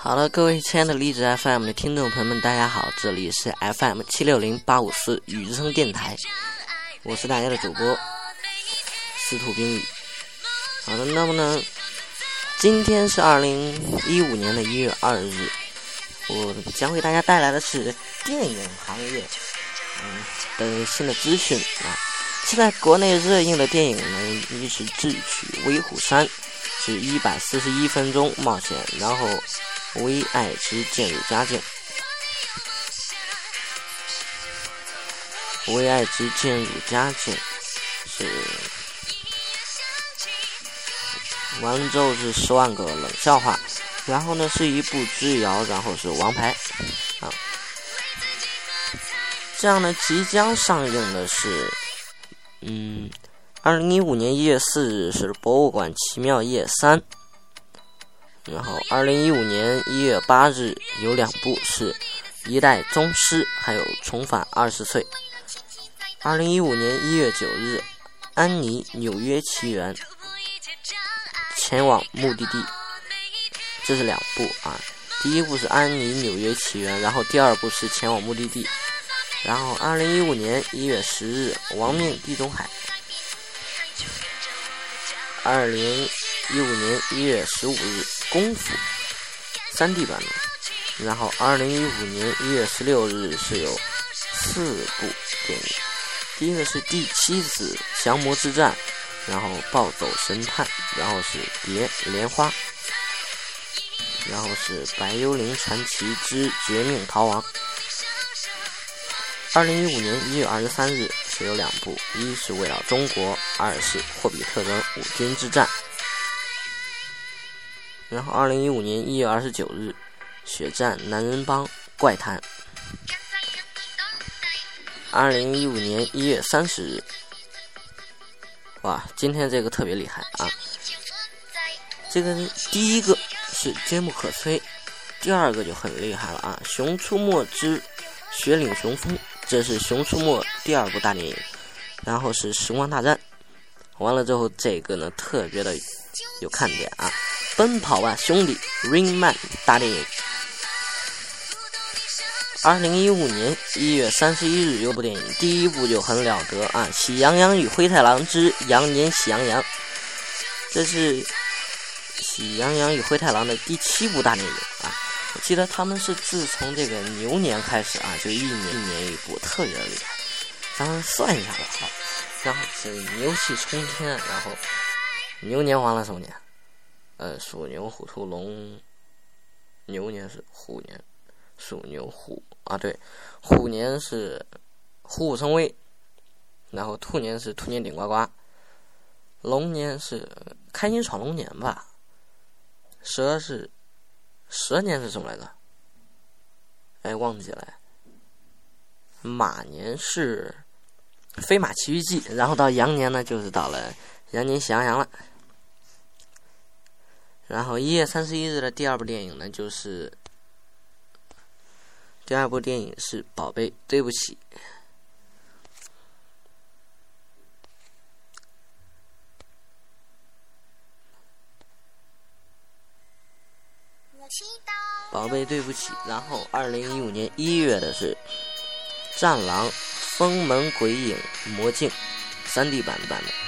好了，各位亲爱的荔枝 FM 的听众朋友们，大家好，这里是 FM 七六零八五四雨之声电台，我是大家的主播司徒冰雨。好的，那么呢，今天是二零一五年的一月二日，我将为大家带来的是电影行业嗯的新的资讯啊。现在国内热映的电影呢，一是《智取威虎山》，是一百四十一分钟冒险，然后。为爱之渐入佳境，为爱之渐入佳境是完了之后是十万个冷笑话，然后呢是一部之遥，然后是王牌啊。这样呢，即将上映的是，嗯，二零一五年一月四日是《博物馆奇妙夜三》。然后，二零一五年一月八日有两部是《一代宗师》，还有《重返二十岁》。二零一五年一月九日，《安妮纽约奇缘》前往目的地，这是两部啊。第一部是《安妮纽约奇缘》，然后第二部是前往目的地。然后，二零一五年一月十日，《亡命地中海》。二零一五年一月十五日。功夫，三 D 版的。然后，二零一五年一月十六日是有四部电影。第一个是《第七子降魔之战》，然后《暴走神探》，然后是《蝶莲花》，然后是《白幽灵传奇之绝命逃亡》。二零一五年一月二十三日是有两部，一是为了中国，二是《霍比特人五军之战》。然后，二零一五年一月二十九日，《血战男人帮怪谈》。二零一五年一月三十日，哇，今天这个特别厉害啊！这个第一个是坚不可摧，第二个就很厉害了啊，《熊出没之雪岭雄风》，这是《熊出没》第二部大电影。然后是《时光大战》，完了之后这个呢特别的有看点啊。奔跑吧兄弟，Rain Man 大电影。二零一五年一月三十一日有部电影，第一部就很了得啊，《喜羊羊与灰太狼之羊年喜羊羊》，这是《喜羊羊与灰太狼》的第七部大电影啊。我记得他们是自从这个牛年开始啊，就一年一年一部，特别厉害。咱们算一下吧，好，然后是牛气冲天，然后牛年完了什么年？呃，鼠牛虎兔龙，牛年是虎年，鼠牛虎啊，对，虎年是虎虎生威，然后兔年是兔年顶呱呱，龙年是开心闯龙年吧，蛇是蛇年是什么来着？哎，忘记了。马年是飞马奇遇记，然后到羊年呢，就是到了羊年喜羊羊了。然后一月三十一日的第二部电影呢，就是第二部电影是《宝贝对不起》。宝贝对不起。然后二零一五年一月的是《战狼》《封门鬼影魔镜》三 D 版的版的。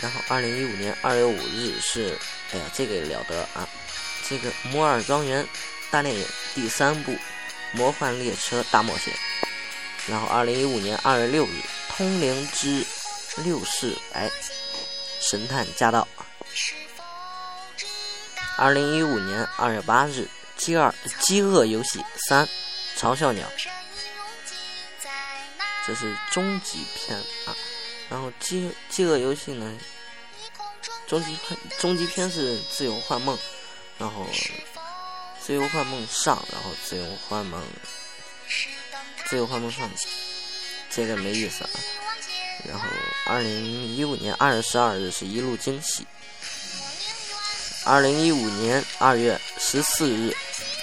然后二零一五年二月五日是。哎呀，这个也了得啊！这个《摩尔庄园》大电影第三部《魔幻列车大冒险》，然后二零一五年二月六日，《通灵之六世白神探驾到》，二零一五年二月八日，《饥二饥饿游戏三嘲笑鸟》，这是终极篇啊！然后《饥饥饿游戏》呢？终极篇，终极篇是自由幻梦，然后自由幻梦上，然后自由幻梦，自由幻梦上，这个没意思啊。然后二零一五年二月十二日是一路惊喜，二零一五年二月十四日，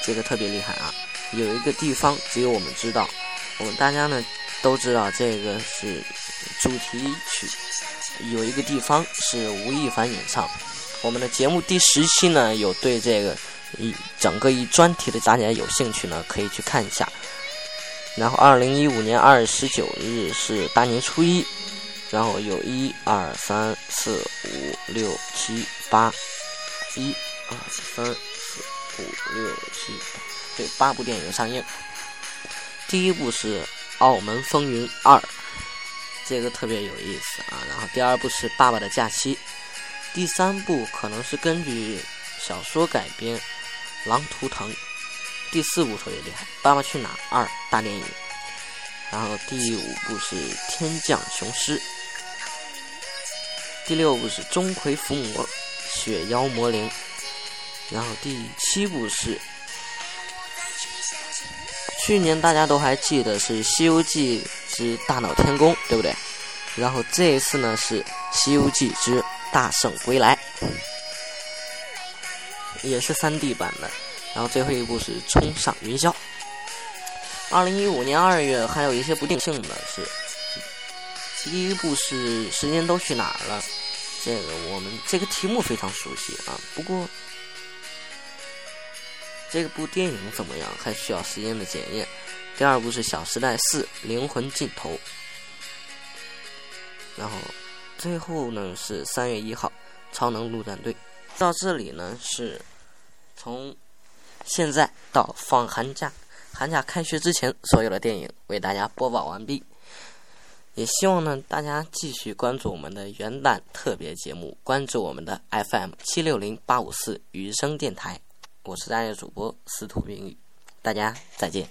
这个特别厉害啊！有一个地方只有我们知道，我们大家呢都知道这个是主题曲。有一个地方是吴亦凡演唱，我们的节目第十期呢有对这个一整个一专题的，大家有兴趣呢可以去看一下。然后，二零一五年二月十九日是大年初一，然后有一二三四五六七八，一二三四五六七，对，八部电影上映。第一部是《澳门风云二》，这个特别有意思啊。然后第二部是《爸爸的假期》，第三部可能是根据小说改编，《狼图腾》。第四部特别厉害，《爸爸去哪儿二》大电影，然后第五部是《天降雄狮》，第六部是《钟馗伏魔》，雪妖魔灵，然后第七部是去年大家都还记得是《西游记之大闹天宫》，对不对？然后这一次呢是《西游记之大圣归来》，也是三 D 版的。然后最后一部是《冲上云霄》。二零一五年二月还有一些不定性的是，第一部是《时间都去哪儿了》，这个我们这个题目非常熟悉啊。不过这部电影怎么样，还需要时间的检验。第二部是《小时代四：灵魂尽头》，然后最后呢是三月一号《超能陆战队》。到这里呢是从。现在到放寒假，寒假开学之前，所有的电影为大家播报完毕。也希望呢，大家继续关注我们的元旦特别节目，关注我们的 FM 七六零八五四余生电台。我是专业主播司徒明宇，大家再见。